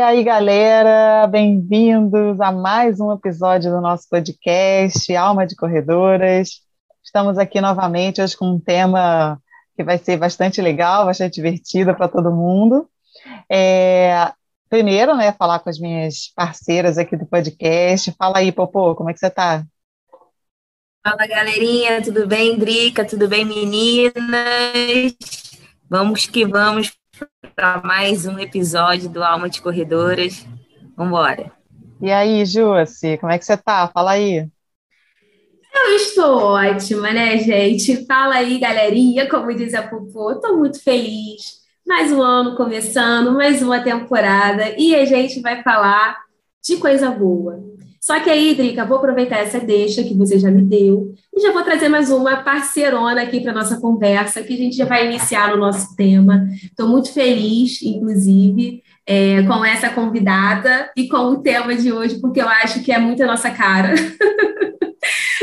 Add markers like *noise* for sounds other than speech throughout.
E aí, galera, bem-vindos a mais um episódio do nosso podcast Alma de Corredoras. Estamos aqui novamente hoje com um tema que vai ser bastante legal, bastante divertido para todo mundo. É, primeiro, né, falar com as minhas parceiras aqui do podcast. Fala aí, Popô, como é que você está? Fala, galerinha, tudo bem, Drica? Tudo bem, meninas? Vamos que vamos para mais um episódio do Alma de Corredoras. Vamos embora. E aí, Jússi, como é que você está? Fala aí. Eu estou ótima, né, gente? Fala aí, galerinha, como diz a Popô, estou muito feliz. Mais um ano começando, mais uma temporada, e a gente vai falar de coisa boa. Só que aí, Drica, vou aproveitar essa deixa que você já me deu e já vou trazer mais uma parceirona aqui para nossa conversa, que a gente já vai iniciar no nosso tema. Estou muito feliz, inclusive, é, com essa convidada e com o tema de hoje, porque eu acho que é muito a nossa cara. *laughs*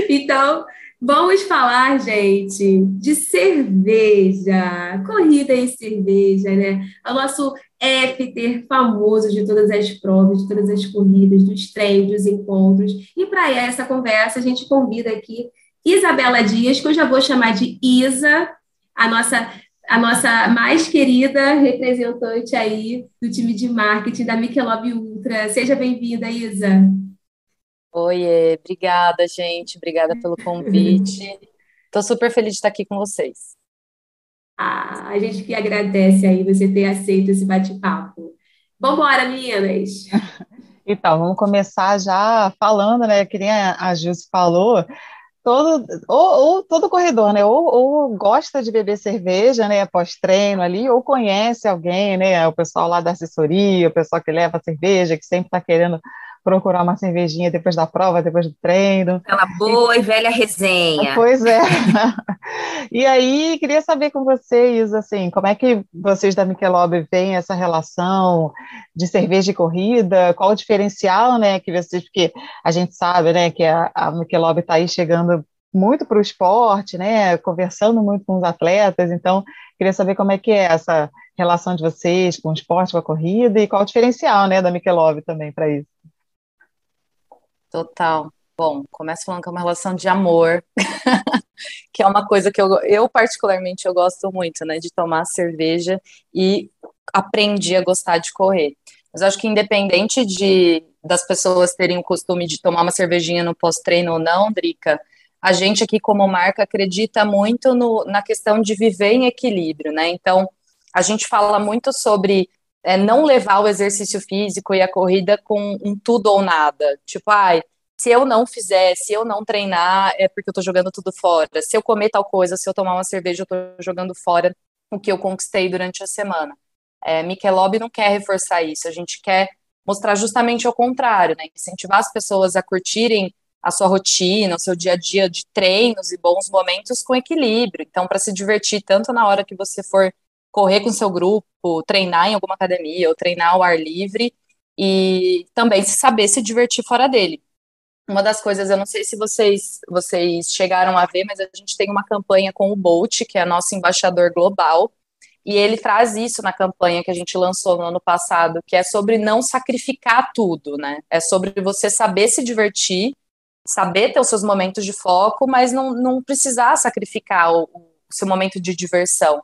Então, vamos falar, gente, de cerveja, corrida e cerveja, né? É o nosso FTR famoso de todas as provas, de todas as corridas, dos treinos, dos encontros. E para essa conversa, a gente convida aqui Isabela Dias, que eu já vou chamar de Isa, a nossa a nossa mais querida representante aí do time de marketing da Michelob Ultra. Seja bem-vinda, Isa. Oi, obrigada, gente. Obrigada pelo convite. Estou super feliz de estar aqui com vocês. Ah, a gente que agradece aí você ter aceito esse bate-papo. Vamos embora, meninas. *laughs* Então, vamos começar já falando, né? Que nem a Jus falou, todo, ou, ou, todo corredor, né? Ou, ou, gosta de beber cerveja, né? Pós-treino ali, ou conhece alguém, né? O pessoal lá da assessoria, o pessoal que leva cerveja, que sempre está querendo procurar uma cervejinha depois da prova, depois do treino. Aquela boa e velha resenha. Pois é. *laughs* e aí, queria saber com vocês, assim, como é que vocês da Michelob veem essa relação de cerveja e corrida? Qual o diferencial, né, que vocês, porque a gente sabe, né, que a, a Michelob está aí chegando muito para o esporte, né, conversando muito com os atletas, então, queria saber como é que é essa relação de vocês com o esporte, com a corrida, e qual o diferencial, né, da Michelob também para isso. Total. Bom, começo falando que é uma relação de amor, *laughs* que é uma coisa que eu, eu particularmente eu gosto muito, né, de tomar cerveja e aprendi a gostar de correr. Mas acho que independente de das pessoas terem o costume de tomar uma cervejinha no pós-treino ou não, Drica, a gente aqui como marca acredita muito no, na questão de viver em equilíbrio, né? Então, a gente fala muito sobre é, não levar o exercício físico e a corrida com um tudo ou nada. Tipo, ai, se eu não fizer, se eu não treinar, é porque eu tô jogando tudo fora. Se eu comer tal coisa, se eu tomar uma cerveja, eu tô jogando fora o que eu conquistei durante a semana. É, Michelob não quer reforçar isso, a gente quer mostrar justamente o contrário, né? Incentivar as pessoas a curtirem a sua rotina, o seu dia a dia de treinos e bons momentos com equilíbrio. Então, para se divertir tanto na hora que você for correr com seu grupo, treinar em alguma academia ou treinar ao ar livre e também se saber se divertir fora dele. Uma das coisas, eu não sei se vocês, vocês chegaram a ver, mas a gente tem uma campanha com o Bolt, que é nosso embaixador global, e ele traz isso na campanha que a gente lançou no ano passado, que é sobre não sacrificar tudo, né? É sobre você saber se divertir, saber ter os seus momentos de foco, mas não, não precisar sacrificar o, o seu momento de diversão.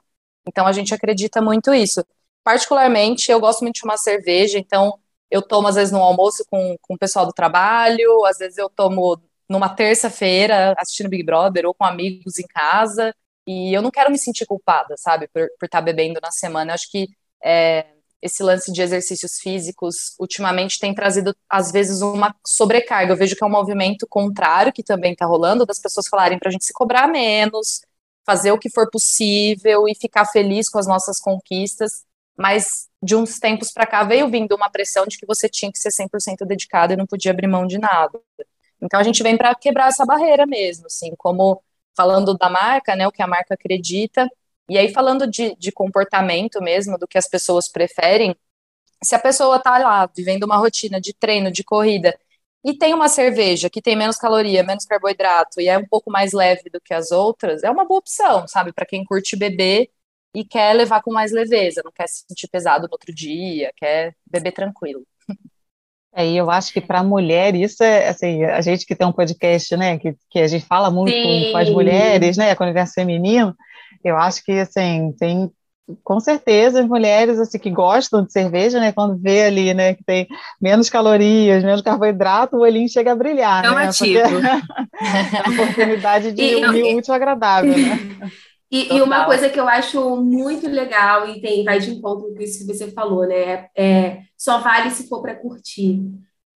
Então a gente acredita muito isso. Particularmente, eu gosto muito de tomar cerveja, então eu tomo às vezes no almoço com, com o pessoal do trabalho, às vezes eu tomo numa terça-feira assistindo Big Brother ou com amigos em casa, e eu não quero me sentir culpada, sabe, por estar tá bebendo na semana. Eu acho que é, esse lance de exercícios físicos ultimamente tem trazido, às vezes, uma sobrecarga. Eu vejo que é um movimento contrário que também está rolando, das pessoas falarem para a gente se cobrar menos, fazer o que for possível e ficar feliz com as nossas conquistas, mas de uns tempos para cá veio vindo uma pressão de que você tinha que ser 100% dedicado e não podia abrir mão de nada. Então a gente vem para quebrar essa barreira mesmo, assim, como falando da marca, né, o que a marca acredita, e aí falando de, de comportamento mesmo, do que as pessoas preferem, se a pessoa está lá vivendo uma rotina de treino, de corrida, e tem uma cerveja que tem menos caloria, menos carboidrato e é um pouco mais leve do que as outras, é uma boa opção, sabe, para quem curte beber e quer levar com mais leveza, não quer se sentir pesado no outro dia, quer beber tranquilo. É, e eu acho que para mulher isso é assim, a gente que tem um podcast, né, que, que a gente fala muito com, com, as mulheres, né, com o universo feminino, eu acho que assim, tem com certeza as mulheres assim que gostam de cerveja, né, quando vê ali, né, que tem menos calorias, menos carboidrato, o olhinho chega a brilhar, é né? Porque *laughs* é uma oportunidade de e, unir útil agradável, né? *laughs* E, e, uma coisa que eu acho muito legal e tem, vai de encontro com isso que você falou, né? É, só vale se for para curtir.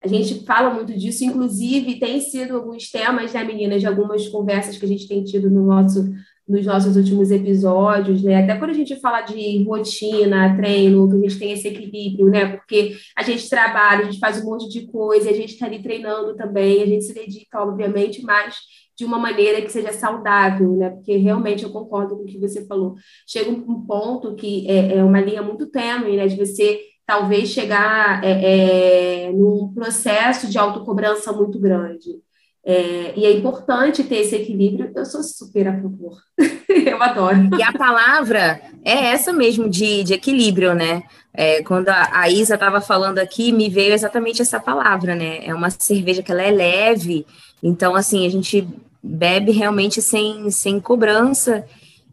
A gente fala muito disso, inclusive tem sido alguns temas, né, meninas, de algumas conversas que a gente tem tido no nosso, nos nossos últimos episódios, né? Até quando a gente fala de rotina, treino, que a gente tem esse equilíbrio, né? Porque a gente trabalha, a gente faz um monte de coisa, a gente está ali treinando também, a gente se dedica, obviamente, mas de uma maneira que seja saudável, né? Porque realmente eu concordo com o que você falou. Chega um ponto que é, é uma linha muito tênue, né? De você talvez chegar é, é, num processo de autocobrança muito grande. É, e é importante ter esse equilíbrio. Eu sou super a favor. *laughs* eu adoro. E a palavra é essa mesmo de, de equilíbrio, né? É, quando a, a Isa estava falando aqui, me veio exatamente essa palavra, né? É uma cerveja que ela é leve, então assim a gente bebe realmente sem, sem cobrança.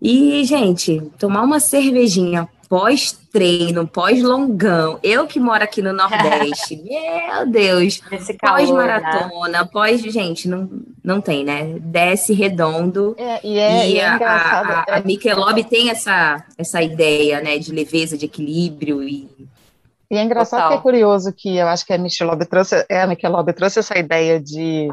E, gente, tomar uma cervejinha pós-treino, pós-longão, eu que moro aqui no Nordeste, *laughs* meu Deus, pós-maratona, né? pós, gente, não, não tem, né? Desce redondo. É, e é, e é a, a, a, a Michelob tem essa, essa ideia, né, de leveza, de equilíbrio e e é engraçado Total. que é curioso que eu acho que a Michelob trouxe, é, a Michelob trouxe essa ideia de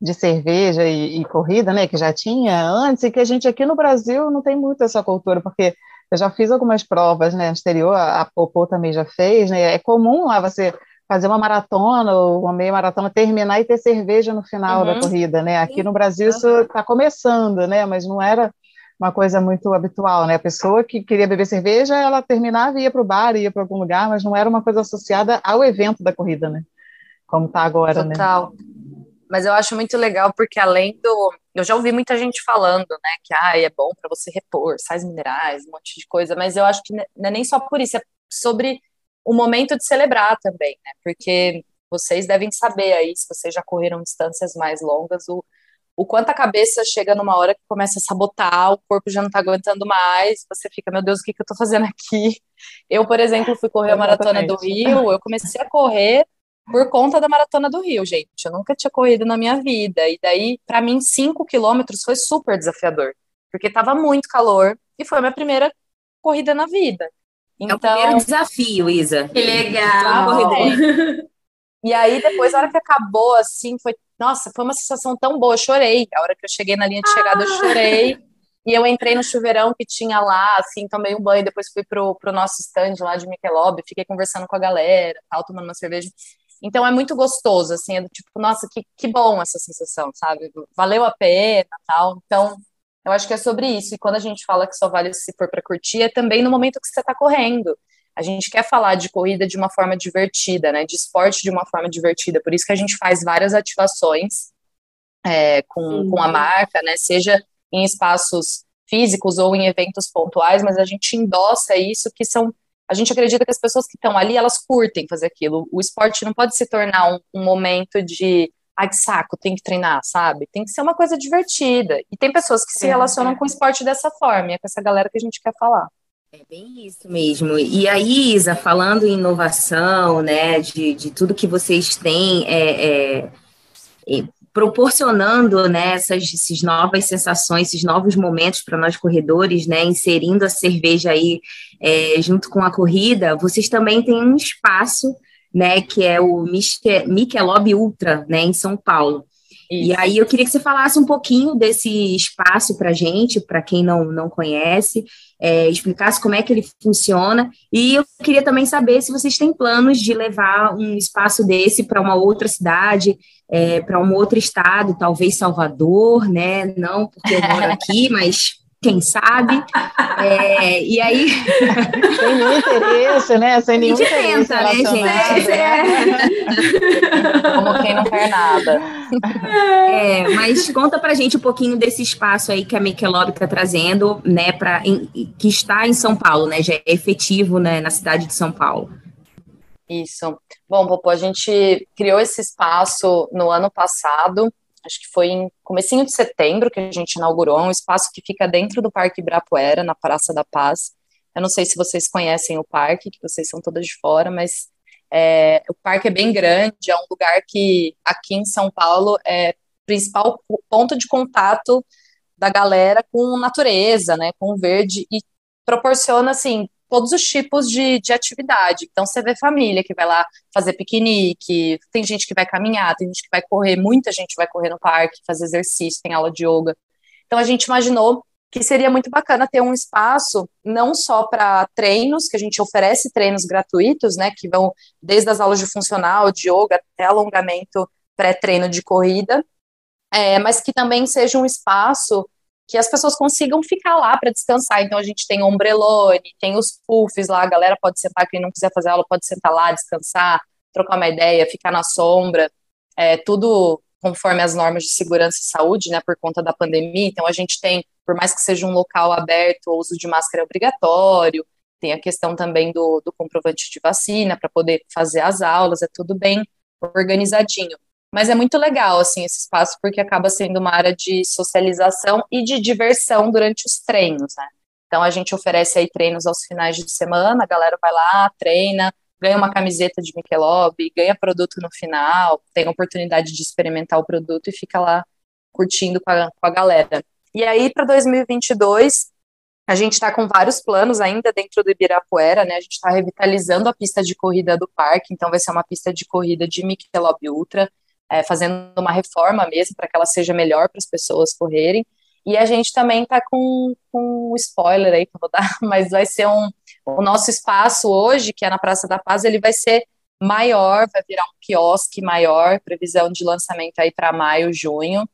de cerveja e, e, corrida, né, que já tinha antes, e que a gente aqui no Brasil não tem muito essa cultura, porque eu já fiz algumas provas, né, anterior, a, a Popô também já fez, né, é comum lá você fazer uma maratona ou uma meia maratona, terminar e ter cerveja no final uhum. da corrida, né, aqui no Brasil isso está começando, né, mas não era uma coisa muito habitual, né, a pessoa que queria beber cerveja, ela terminava e ia para o bar, ia para algum lugar, mas não era uma coisa associada ao evento da corrida, né, como está agora, né. Total. Mas eu acho muito legal porque além do, eu já ouvi muita gente falando, né, que ah, é bom para você repor sais minerais, um monte de coisa, mas eu acho que não é nem só por isso, é sobre o momento de celebrar também, né? Porque vocês devem saber aí, se vocês já correram distâncias mais longas, o, o quanto a cabeça chega numa hora que começa a sabotar, o corpo já não tá aguentando mais, você fica, meu Deus, o que, que eu tô fazendo aqui? Eu, por exemplo, fui correr a maratona do Rio, eu comecei a correr por conta da Maratona do Rio, gente. Eu nunca tinha corrido na minha vida. E daí, para mim, cinco quilômetros foi super desafiador, porque estava muito calor e foi a minha primeira corrida na vida. Então, é o então, primeiro desafio, Isa. Que legal! É. *laughs* E aí, depois, a hora que acabou, assim, foi. Nossa, foi uma sensação tão boa. Eu chorei. A hora que eu cheguei na linha de chegada, eu chorei. E eu entrei no chuveirão que tinha lá, assim, tomei um banho, depois fui pro, pro nosso stand lá de Michelob, fiquei conversando com a galera, tal, tomando uma cerveja. Então é muito gostoso, assim, é do tipo, nossa, que, que bom essa sensação, sabe? Valeu a pena, tal. Então, eu acho que é sobre isso. E quando a gente fala que só vale se for para curtir, é também no momento que você está correndo. A gente quer falar de corrida de uma forma divertida, né? De esporte de uma forma divertida. Por isso que a gente faz várias ativações é, com, com a marca, né? Seja em espaços físicos ou em eventos pontuais, mas a gente endossa isso que são a gente acredita que as pessoas que estão ali, elas curtem fazer aquilo. O esporte não pode se tornar um, um momento de ai que saco, tem que treinar, sabe? Tem que ser uma coisa divertida. E tem pessoas que se relacionam é. com o esporte dessa forma, e é com essa galera que a gente quer falar. É bem isso mesmo. E aí, Isa, falando em inovação, né, de, de tudo que vocês têm, é, é proporcionando né, essas, essas novas sensações, esses novos momentos para nós corredores, né, inserindo a cerveja aí é, junto com a corrida, vocês também têm um espaço, né, que é o Michelob Ultra, né, em São Paulo. E aí eu queria que você falasse um pouquinho desse espaço para gente, para quem não, não conhece, é, explicasse como é que ele funciona. E eu queria também saber se vocês têm planos de levar um espaço desse para uma outra cidade, é, para um outro estado, talvez Salvador, né? Não porque eu moro aqui, *laughs* mas quem sabe. É, e aí. *laughs* Sem nenhum interesse, né? Sem nenhum interesse. Tenta, né, gente? É. Como quem não quer nada. É, mas conta pra gente um pouquinho desse espaço aí que a Michelob está trazendo, né, pra, em, que está em São Paulo, né? Já é efetivo né, na cidade de São Paulo. Isso. Bom, Popô, a gente criou esse espaço no ano passado acho que foi em comecinho de setembro que a gente inaugurou, um espaço que fica dentro do Parque Ibirapuera, na Praça da Paz. Eu não sei se vocês conhecem o parque, que vocês são todas de fora, mas é, o parque é bem grande, é um lugar que aqui em São Paulo é principal ponto de contato da galera com natureza, né, com o verde e proporciona assim todos os tipos de, de atividade. Então, você vê família que vai lá fazer piquenique, tem gente que vai caminhar, tem gente que vai correr, muita gente vai correr no parque, fazer exercício, tem aula de yoga. Então, a gente imaginou que seria muito bacana ter um espaço não só para treinos, que a gente oferece treinos gratuitos, né, que vão desde as aulas de funcional, de yoga, até alongamento pré-treino de corrida, é, mas que também seja um espaço que as pessoas consigam ficar lá para descansar. Então a gente tem ombrelone, tem os puffs lá, a galera pode sentar, quem não quiser fazer aula pode sentar lá, descansar, trocar uma ideia, ficar na sombra, é, tudo conforme as normas de segurança e saúde, né, por conta da pandemia. Então a gente tem, por mais que seja um local aberto, o uso de máscara é obrigatório, tem a questão também do, do comprovante de vacina para poder fazer as aulas, é tudo bem organizadinho. Mas é muito legal, assim, esse espaço, porque acaba sendo uma área de socialização e de diversão durante os treinos, né? Então, a gente oferece aí treinos aos finais de semana, a galera vai lá, treina, ganha uma camiseta de Michelob, ganha produto no final, tem a oportunidade de experimentar o produto e fica lá curtindo com a, com a galera. E aí, para 2022, a gente está com vários planos ainda dentro do Ibirapuera, né? A gente está revitalizando a pista de corrida do parque, então vai ser uma pista de corrida de Michelob Ultra é, fazendo uma reforma mesmo para que ela seja melhor para as pessoas correrem. E a gente também está com, com um spoiler aí que eu vou dar, *laughs* mas vai ser um. O nosso espaço hoje, que é na Praça da Paz, ele vai ser maior, vai virar um quiosque maior, previsão de lançamento aí para maio, junho.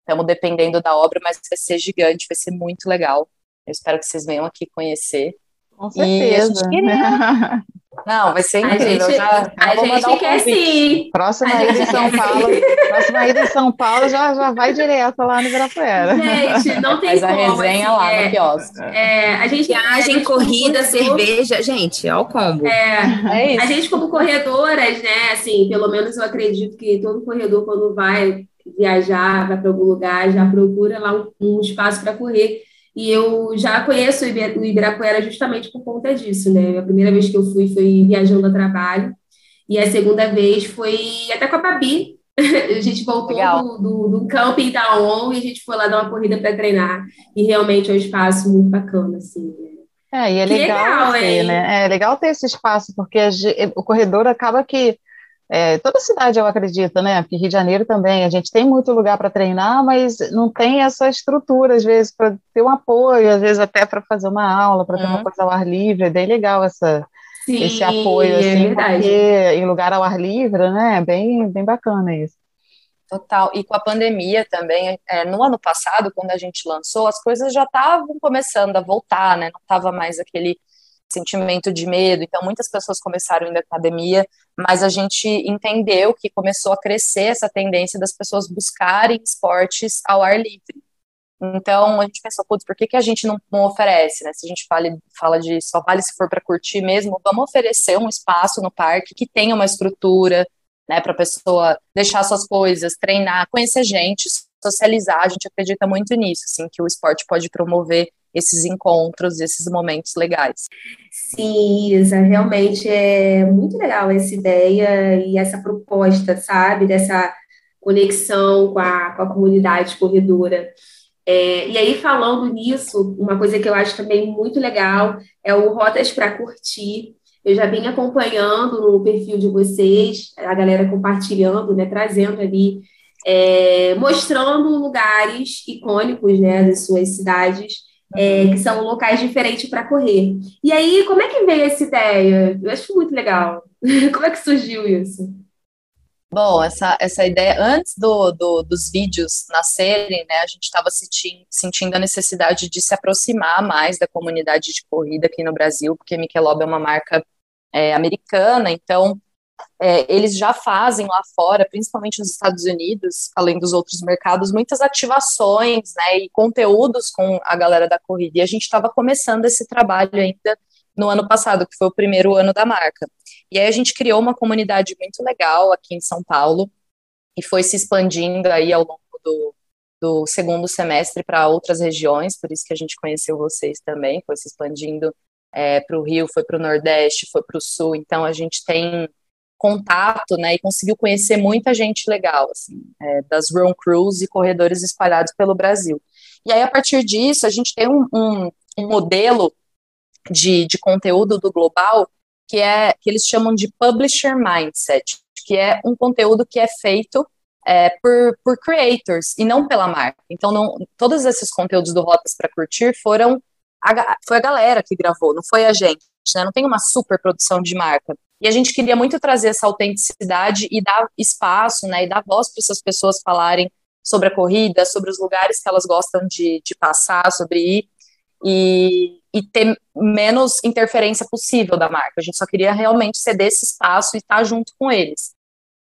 Estamos dependendo da obra, mas vai ser gigante, vai ser muito legal. Eu espero que vocês venham aqui conhecer. Com certeza. Queria... *laughs* Não, vai ser incrível. A gente, já, a gente quer sim. Próxima ida em São Paulo. Próxima ida em São Paulo já, já vai direto lá no Ibirapuera. Gente, não tem Faz como. a resenha assim, lá é, no quiosque. É, a gente, Viagem, corrida, cerveja, gente, é o combo. É, É isso. a gente como corredoras, né, assim, pelo menos eu acredito que todo corredor quando vai viajar, vai para algum lugar, já procura lá um, um espaço para correr. E eu já conheço o Ibi- o Ibirapuera justamente por conta disso, né? A primeira vez que eu fui foi viajando a trabalho, e a segunda vez foi até com a Babi. *laughs* A gente voltou do, do, do camping da ON e a gente foi lá dar uma corrida para treinar. E realmente é um espaço muito bacana, assim. né? É, e é legal, legal, ter, né? É legal ter esse espaço, porque o corredor acaba que é, toda cidade eu acredito, né? Porque Rio de Janeiro também, a gente tem muito lugar para treinar, mas não tem essa estrutura, às vezes, para ter um apoio, às vezes até para fazer uma aula, para ter uma Uhum. coisa ao ar livre, é bem legal essa, Sim, esse apoio, é assim, porque em lugar ao ar livre, né? É bem, bem bacana isso. Total. E com a pandemia também, é, no ano passado, quando a gente lançou, as coisas já estavam começando a voltar, né? Não estava mais aquele sentimento de medo. Então, muitas pessoas começaram a ir na academia, mas a gente entendeu que começou a crescer essa tendência das pessoas buscarem esportes ao ar livre. Então, a gente pensou, putz, por que, que a gente não, não oferece, né? Se a gente fala, fala de só vale se for para curtir mesmo, vamos oferecer um espaço no parque que tenha uma estrutura, né, para a pessoa deixar suas coisas, treinar, conhecer gente, socializar. A gente acredita muito nisso, assim, que o esporte pode promover esses encontros, esses momentos legais. Sim, Isa, realmente é muito legal essa ideia e essa proposta, sabe, dessa conexão com a, com a comunidade corredora. É, e aí, falando nisso, uma coisa que eu acho também muito legal é o Rotas para Curtir. Eu já vim acompanhando no perfil de vocês, a galera compartilhando, né, trazendo ali é, mostrando lugares icônicos né, das suas cidades, é, que são locais diferentes para correr. E aí, como é que veio essa ideia? Eu acho muito legal. *laughs* como é que surgiu isso? Bom, essa, essa ideia, antes do, do dos vídeos nascerem, né, a gente estava sentindo, sentindo a necessidade de se aproximar mais da comunidade de corrida aqui no Brasil, porque Michelob é uma marca é, americana, então é, eles já fazem lá fora, principalmente nos Estados Unidos, além dos outros mercados, muitas ativações né, e conteúdos com a galera da corrida. E a gente estava começando esse trabalho ainda no ano passado, que foi o primeiro ano da marca. E aí a gente criou uma comunidade muito legal aqui em São Paulo e foi se expandindo aí ao longo do, do segundo semestre para outras regiões, por isso que a gente conheceu vocês também, foi se expandindo é, para o Rio, foi para o Nordeste, foi para o Sul, então a gente tem contato, né, e conseguiu conhecer muita gente legal, assim, é, das run crews e corredores espalhados pelo Brasil. E aí, a partir disso, a gente tem um, um, um modelo de, de conteúdo do Global que é que eles chamam de publisher mindset, que é um conteúdo que é feito é, por, por creators e não pela marca. Então, não, todos esses conteúdos do Rotas para Curtir foram a, foi a galera que gravou, não foi a gente. Né? Não tem uma super produção de marca. E a gente queria muito trazer essa autenticidade e dar espaço, né, e dar voz para essas pessoas falarem sobre a corrida, sobre os lugares que elas gostam de, de passar, sobre ir. E, e ter menos interferência possível da marca. A gente só queria realmente ceder esse espaço e estar junto com eles.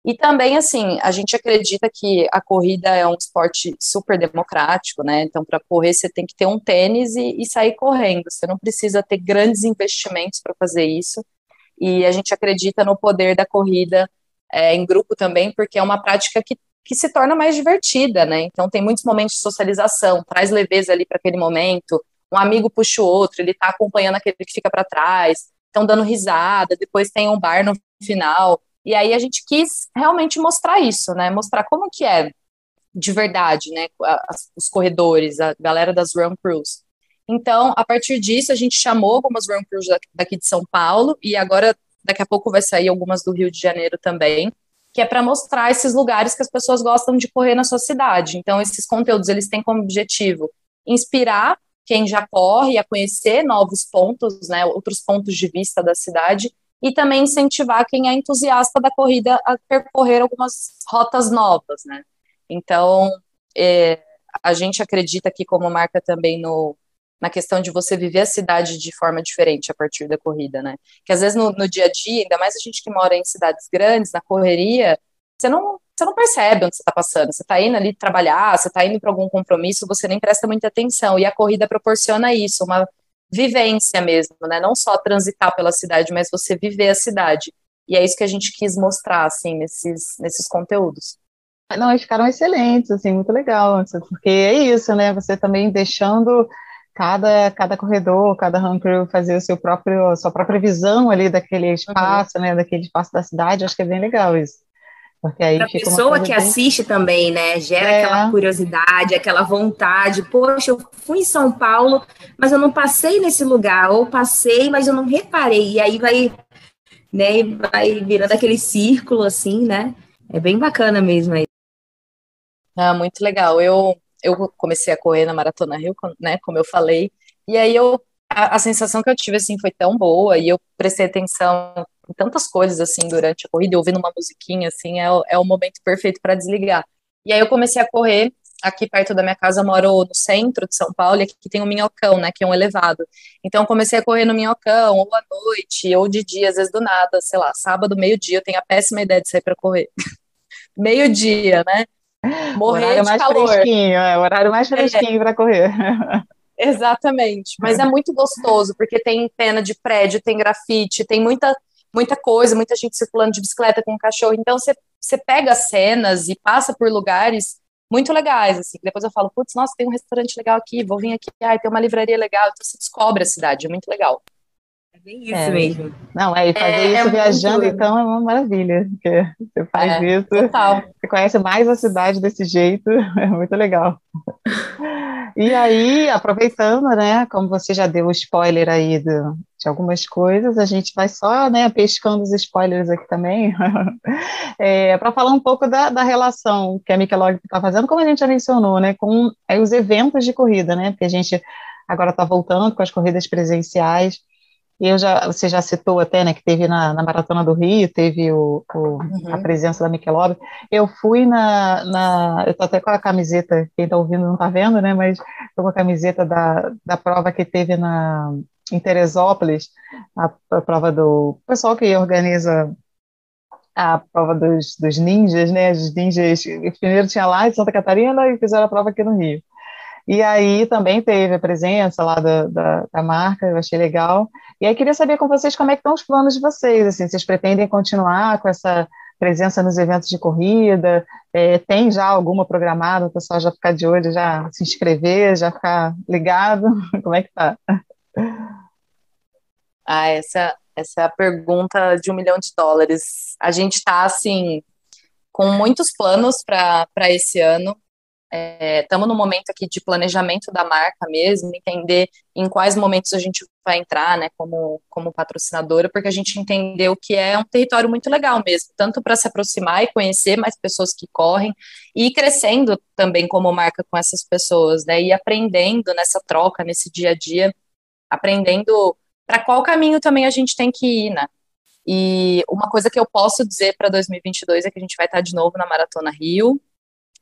E também, assim, a gente acredita que a corrida é um esporte super democrático, né? Então, para correr, você tem que ter um tênis e, e sair correndo. Você não precisa ter grandes investimentos para fazer isso. E a gente acredita no poder da corrida é, em grupo também, porque é uma prática que, que se torna mais divertida, né? Então, tem muitos momentos de socialização, traz leveza ali para aquele momento um amigo puxa o outro, ele tá acompanhando aquele que fica para trás, estão dando risada, depois tem um bar no final. E aí a gente quis realmente mostrar isso, né? Mostrar como que é de verdade, né? Os corredores, a galera das run crews. Então, a partir disso, a gente chamou algumas run crews daqui de São Paulo e agora daqui a pouco vai sair algumas do Rio de Janeiro também, que é para mostrar esses lugares que as pessoas gostam de correr na sua cidade. Então, esses conteúdos eles têm como objetivo inspirar quem já corre a conhecer novos pontos, né, outros pontos de vista da cidade, e também incentivar quem é entusiasta da corrida a percorrer algumas rotas novas, né. Então, é, a gente acredita que como marca também no, na questão de você viver a cidade de forma diferente a partir da corrida, né? Que às vezes no, no dia a dia, ainda mais a gente que mora em cidades grandes, na correria, você não, você não percebe onde você está passando. Você está indo ali trabalhar, você está indo para algum compromisso, você nem presta muita atenção. E a corrida proporciona isso, uma vivência mesmo, né? Não só transitar pela cidade, mas você viver a cidade. E é isso que a gente quis mostrar, assim, nesses, nesses conteúdos. Não, eles ficaram excelentes, assim, muito legal, porque é isso, né? Você também deixando cada, cada corredor, cada crew fazer o seu próprio, a sua própria visão ali daquele uhum. espaço, uhum. né? Daquele espaço da cidade, acho que é bem legal isso. Porque aí a pessoa que bem... assiste também, né? Gera é. aquela curiosidade, aquela vontade. Poxa, eu fui em São Paulo, mas eu não passei nesse lugar, ou passei, mas eu não reparei. E aí vai, né? Vai virando aquele círculo assim, né? É bem bacana mesmo aí. Ah, muito legal. Eu eu comecei a correr na Maratona Rio, né? Como eu falei. E aí eu a, a sensação que eu tive assim foi tão boa e eu prestei atenção tantas coisas assim durante a corrida, ouvindo uma musiquinha assim, é, é o momento perfeito para desligar. E aí eu comecei a correr aqui perto da minha casa, eu moro no centro de São Paulo, e aqui tem um minhocão, né, que é um elevado. Então, comecei a correr no minhocão, ou à noite, ou de dia, às vezes do nada, sei lá, sábado, meio-dia, eu tenho a péssima ideia de sair para correr. *laughs* meio-dia, né? Morrer horário de mais calor. fresquinho, é, o horário mais é. fresquinho é. para correr. *laughs* Exatamente, mas é muito gostoso, porque tem pena de prédio, tem grafite, tem muita muita coisa, muita gente circulando de bicicleta com um cachorro. Então você, você pega cenas e passa por lugares muito legais, assim. Depois eu falo, putz, nossa, tem um restaurante legal aqui, vou vir aqui, ai, tem uma livraria legal. Então você descobre a cidade, é muito legal. É bem isso é, mesmo. Não, é, e fazer é, isso é viajando, então, é uma maravilha, porque você faz é, isso, total. você conhece mais a cidade desse jeito, *laughs* é muito legal. E aí, aproveitando, né, como você já deu o spoiler aí do, de algumas coisas, a gente vai só, né, pescando os spoilers aqui também, *laughs* é, para falar um pouco da, da relação que a Michelob está fazendo, como a gente já mencionou, né, com é, os eventos de corrida, né, porque a gente agora está voltando com as corridas presenciais, eu já, você já citou até, né, que teve na, na Maratona do Rio, teve o, o uhum. a presença da Michelob. Eu fui na, na eu tô até com a camiseta, quem está ouvindo não está vendo, né, mas tô com a camiseta da, da prova que teve na, em Teresópolis, a, a prova do pessoal que organiza a prova dos, dos ninjas, né, os ninjas, primeiro tinha lá em Santa Catarina e fizeram a prova aqui no Rio. E aí também teve a presença lá da, da, da, marca, eu achei legal. E aí queria saber com vocês como é que estão os planos de vocês, assim, vocês pretendem continuar com essa presença nos eventos de corrida? É, tem já alguma programada, o pessoal já ficar de olho, já se inscrever, já ficar ligado? *laughs* Como é que tá? Ah, essa, essa é a pergunta de um milhão de dólares. A gente está, assim, com muitos planos para esse ano estamos é, no momento aqui de planejamento da marca mesmo, entender em quais momentos a gente vai entrar, né, como, como patrocinadora, porque a gente entendeu que é um território muito legal mesmo, tanto para se aproximar e conhecer mais pessoas que correm, e crescendo também como marca com essas pessoas, né, e aprendendo nessa troca, nesse dia a dia, aprendendo para qual caminho também a gente tem que ir, né. E uma coisa que eu posso dizer para 2022 é que a gente vai estar de novo na Maratona Rio,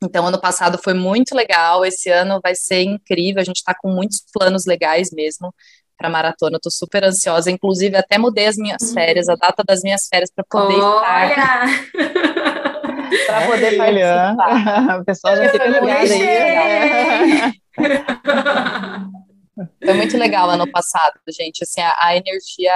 então, ano passado foi muito legal, esse ano vai ser incrível, a gente está com muitos planos legais mesmo para a maratona, eu tô super ansiosa, inclusive até mudei as minhas uhum. férias, a data das minhas férias para poder Olha! *laughs* estar. para poder participar. O pessoal já fica ligado aí. *laughs* Foi muito legal ano passado, gente. Assim, a, a energia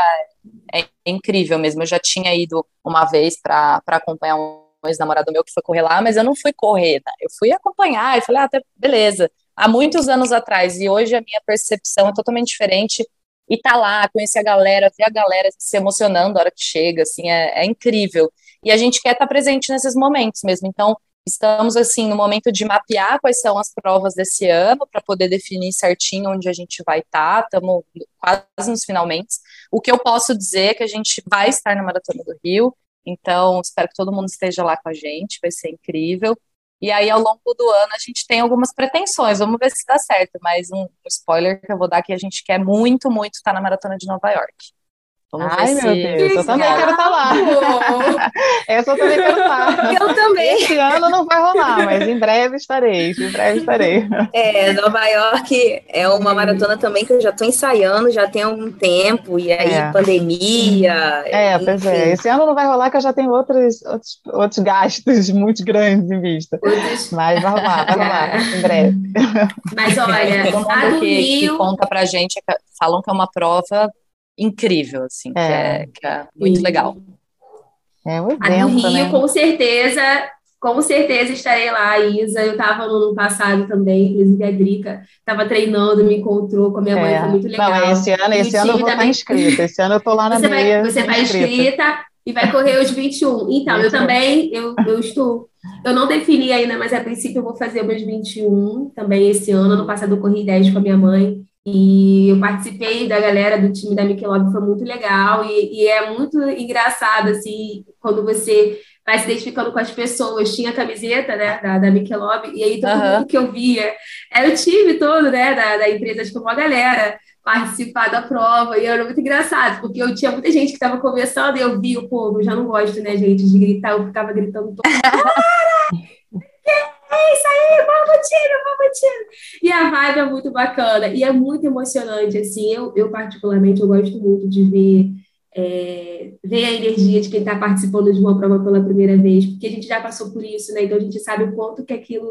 é, é, incrível mesmo. Eu já tinha ido uma vez para acompanhar um ex-namorado meu que foi correr lá, mas eu não fui correr, né? eu fui acompanhar e falei, ah, até beleza. Há muitos anos atrás, e hoje a minha percepção é totalmente diferente. E tá lá, conhecer a galera, ver a galera se emocionando na hora que chega, assim, é, é incrível. E a gente quer estar tá presente nesses momentos mesmo. Então, estamos, assim, no momento de mapear quais são as provas desse ano, para poder definir certinho onde a gente vai estar. Tá. Estamos quase nos finalmente. O que eu posso dizer é que a gente vai estar na Maratona do Rio, então, espero que todo mundo esteja lá com a gente, vai ser incrível. E aí, ao longo do ano, a gente tem algumas pretensões, vamos ver se dá certo, mas um spoiler que eu vou dar que a gente quer muito, muito estar na Maratona de Nova York. Vamos Ai, meu se... Deus, eu também quero estar tá lá. *laughs* Essa eu também quero estar. Tá. Eu também. Esse ano não vai rolar, mas em breve estarei, em breve estarei. É, Nova York é uma maratona também que eu já estou ensaiando, já tem algum tempo, e aí é. pandemia. É, enfim. pois é. Esse ano não vai rolar, que eu já tenho outros, outros, outros gastos *laughs* muito grandes em vista. Outros... Mas vai rolar, vai rolar, em breve. Mas olha, todo mundo que, Rio... que conta pra gente, falam que é uma prova incrível, assim, é. Que, é, que é muito legal. É um evento, a do Rio, né? com certeza, com certeza estarei lá, Isa. Eu estava no ano passado também, inclusive a Drica estava treinando, me encontrou com a minha mãe, é. foi muito legal. Não, esse ano, esse ano eu vou também... estar inscrita. Esse ano eu estou lá na você meia. Vai, você vai inscrita e vai correr os 21. Então, 21. eu também, eu, eu estou. Eu não defini ainda, mas a princípio eu vou fazer meus 21 também esse ano. Ano passado eu corri 10 com a minha mãe. E eu participei da galera do time da Michelob, foi muito legal. E, e, é muito engraçado, assim, quando você vai se identificando com as pessoas. Tinha a camiseta, né, da, da Michelob, e aí todo uhum. mundo que eu via era o time todo, né, da, da empresa, tipo, uma galera participar da prova. E era muito engraçado, porque eu tinha muita gente que estava conversando e eu vi o povo, eu já não gosto, né, gente, de gritar, eu ficava gritando todo. *laughs* é isso aí, vamos tiro, vamos tiro. E a vibe é muito bacana e é muito emocionante, assim, eu, eu particularmente, eu gosto muito de ver, é, ver a energia de quem está participando de uma prova pela primeira vez, porque a gente já passou por isso, né, então a gente sabe o quanto que aquilo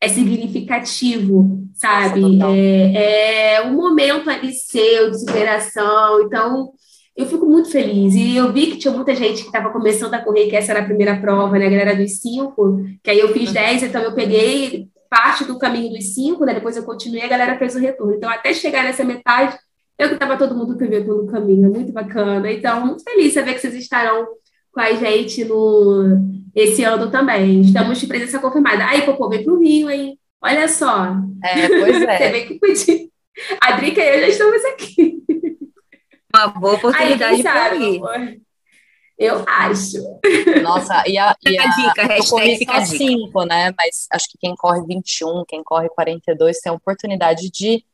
é significativo, sabe? Nossa, é, é um momento ali seu de superação, então eu fico muito feliz. E eu vi que tinha muita gente que estava começando a correr, que essa era a primeira prova, né? A galera dos cinco, que aí eu fiz dez, então eu peguei parte do caminho dos cinco, né? Depois eu continuei, a galera fez o retorno. Então, até chegar nessa metade, eu que estava todo mundo que viu pelo caminho, muito bacana. Então, muito feliz saber que vocês estarão com a gente no esse ano também. Estamos de presença confirmada. Aí, Popô, vem para o Rio, hein? Olha só. É, pois é. *laughs* Você vê que podia. A Drica e eu já estamos aqui. *laughs* Uma boa oportunidade para ir. Eu acho. Nossa, e a, e a, a dica, hashtag corri fica 5, né? Mas acho que quem corre 21, quem corre 42 tem a oportunidade de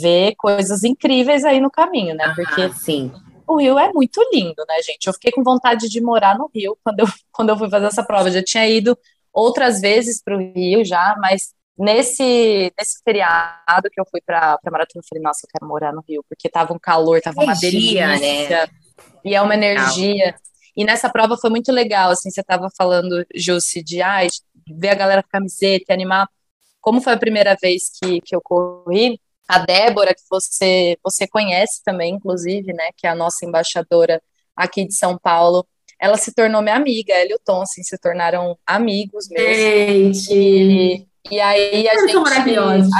ver coisas incríveis aí no caminho, né? Porque ah, sim. o Rio é muito lindo, né, gente? Eu fiquei com vontade de morar no Rio quando eu, *laughs* quando eu fui fazer essa prova. Eu já tinha ido outras vezes para o Rio já, mas nesse, nesse feriado que eu fui para a Maratona, eu falei, nossa, eu quero morar no Rio, porque tava um calor, tava energia, uma delícia. Né? E é uma energia. E nessa prova foi muito legal, assim, você estava falando, Jussi, de ah, ver a galera com camiseta animar. Como foi a primeira vez que, que eu corri, a Débora, que você, você conhece também, inclusive, né, que é a nossa embaixadora aqui de São Paulo, ela se tornou minha amiga, ela e o Tom, assim, se tornaram amigos mesmo. Gente! E, e aí a gente,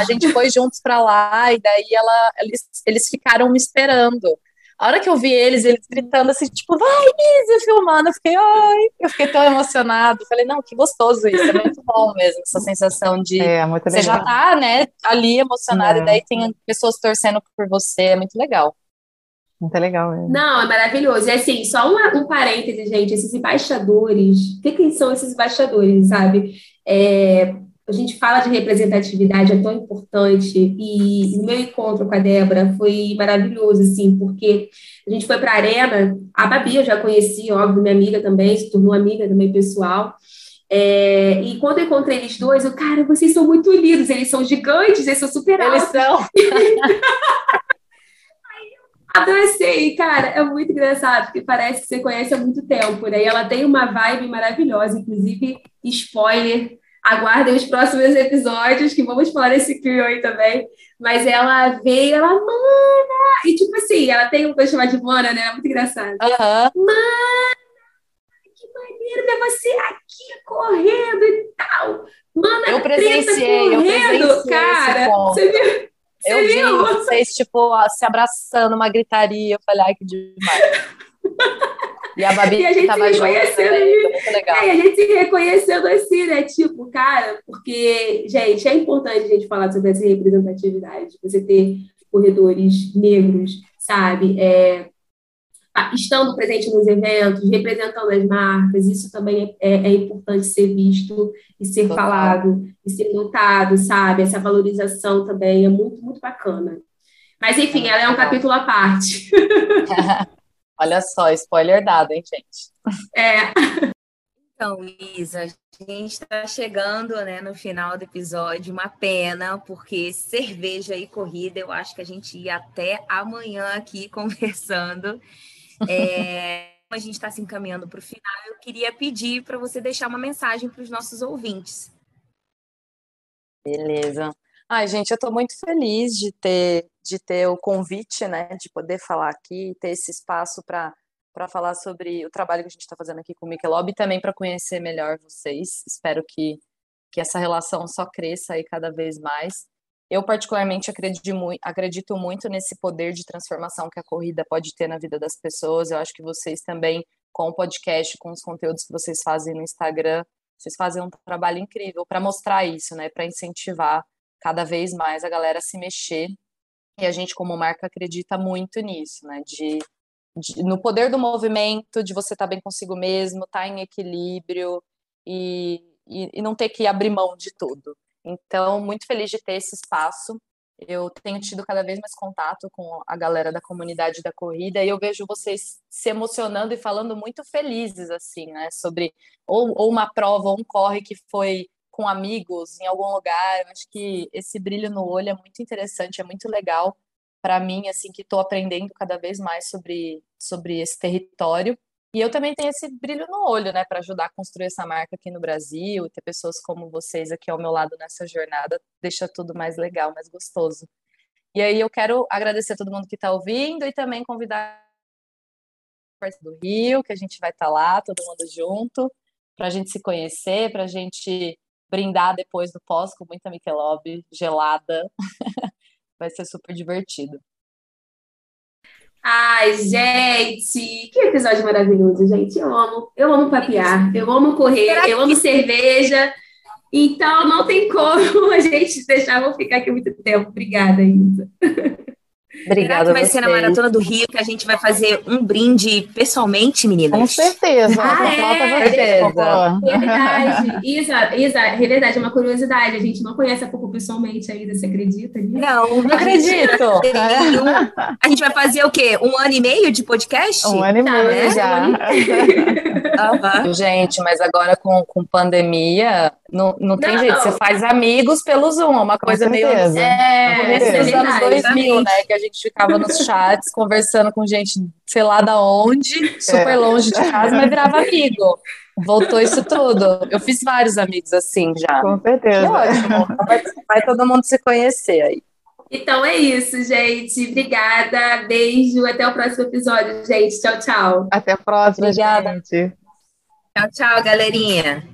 a gente foi juntos para lá, e daí ela, eles, eles ficaram me esperando. A hora que eu vi eles, eles gritando assim, tipo, vai, Isa, filmando, eu fiquei, ai, eu fiquei tão emocionado. Falei, não, que gostoso isso, é muito bom mesmo, essa sensação de é, você já tá, né, ali emocionado, é. e daí tem pessoas torcendo por você, é muito legal. Muito legal, é. Não, é maravilhoso. E assim, só um, um parêntese, gente, esses embaixadores, o que, que são esses embaixadores, sabe? É, a gente fala de representatividade, é tão importante, e o meu encontro com a Débora foi maravilhoso, assim, porque a gente foi para a Arena, a Babi eu já conheci, óbvio, minha amiga também, se tornou amiga também pessoal, é, e quando eu encontrei eles dois, eu, cara, vocês são muito lindos, eles são gigantes, eles são super altos. Eles são. *laughs* Adorei, cara, é muito engraçado, porque parece que você conhece há muito tempo, né? E ela tem uma vibe maravilhosa, inclusive, spoiler, aguardem os próximos episódios, que vamos falar esse trio aí também. Mas ela veio, ela, mana! E tipo assim, ela tem um coisa chamada de mana, né? É muito engraçado. Uhum. Mana! Que maneiro ver você aqui correndo e tal. Mana, eu presenciei, correndo, eu presenciei cara. Você viu? Você eu viu? vi vocês, tipo, se abraçando, uma gritaria. Eu falei, ai, que demais. *laughs* E a Babi e a gente tava junto, né? muito legal. É, a gente se reconhecendo assim, né? Tipo, cara, porque, gente, é importante a gente falar sobre essa representatividade, você ter corredores negros, sabe? É, estando presente nos eventos, representando as marcas, isso também é, é importante ser visto e ser Total. falado e ser notado, sabe? Essa valorização também é muito, muito bacana. Mas, enfim, ela é um capítulo à parte. *laughs* Olha só, spoiler dado, hein, gente? É. Então, Isa, a gente está chegando né, no final do episódio, uma pena, porque cerveja e corrida, eu acho que a gente ia até amanhã aqui *laughs* conversando. É, a gente está se encaminhando para o final, eu queria pedir para você deixar uma mensagem para os nossos ouvintes. Beleza. Ai, gente, eu estou muito feliz de ter, de ter o convite, né, de poder falar aqui, ter esse espaço para para falar sobre o trabalho que a gente está fazendo aqui com o Michelob e também para conhecer melhor vocês. Espero que, que essa relação só cresça aí cada vez mais. Eu, particularmente, acredito, muito, nesse poder de transformação que a corrida pode ter na vida das pessoas. Eu acho que vocês também, com o podcast, com os conteúdos que vocês fazem no Instagram, vocês fazem um trabalho incrível para mostrar isso, né? Para incentivar cada vez mais a galera se mexer. E a gente, como marca, acredita muito nisso, né? De, de no poder do movimento, de você estar tá bem consigo mesmo, estar tá em equilíbrio e, e, e não ter que abrir mão de tudo. Então, muito feliz de ter esse espaço. Eu tenho tido cada vez mais contato com a galera da comunidade da corrida e eu vejo vocês se emocionando e falando muito felizes, assim, né? Sobre ou, ou uma prova, ou um corre que foi com amigos em algum lugar. Eu acho que esse brilho no olho é muito interessante, é muito legal para mim, assim, que estou aprendendo cada vez mais sobre, sobre esse território. E eu também tenho esse brilho no olho, né, para ajudar a construir essa marca aqui no Brasil, ter pessoas como vocês aqui ao meu lado nessa jornada, deixa tudo mais legal, mais gostoso. E aí eu quero agradecer a todo mundo que está ouvindo e também convidar do Rio, que a gente vai estar tá lá, todo mundo junto, para a gente se conhecer, para a gente brindar depois do pós com muita Michelob gelada. *laughs* Vai ser super divertido. Ai, gente, que episódio maravilhoso, gente. Eu amo, eu amo papiar, eu amo correr, eu amo cerveja. Então, não tem como *laughs* a gente deixar, vou ficar aqui muito tempo. Obrigada, Isa. *laughs* Obrigada. vai ser na Maratona do Rio que a gente vai fazer um brinde pessoalmente, meninas? Com certeza. Ah, é, certeza. Verdade. Isa, Isa, é verdade, é uma curiosidade. A gente não conhece a Coco pessoalmente ainda, você acredita nisso? Não, não acredito. a gente vai fazer o quê? Um ano e meio de podcast? Um ano e tá, meio né? já. uhum. Gente, mas agora com, com pandemia, não, não tem não, jeito. Não. Você faz amigos pelo Zoom, é uma coisa meio... É, é, dos anos 2000, né? Que a gente ficava nos chats conversando com gente, sei lá da onde, super é. longe de casa, mas virava amigo. Voltou isso tudo. Eu fiz vários amigos assim já. Com certeza. Que ótimo. Vai, vai todo mundo se conhecer aí. Então é isso, gente. Obrigada. Beijo. Até o próximo episódio, gente. Tchau, tchau. Até a próxima, Obrigada. gente. Tchau, tchau, galerinha.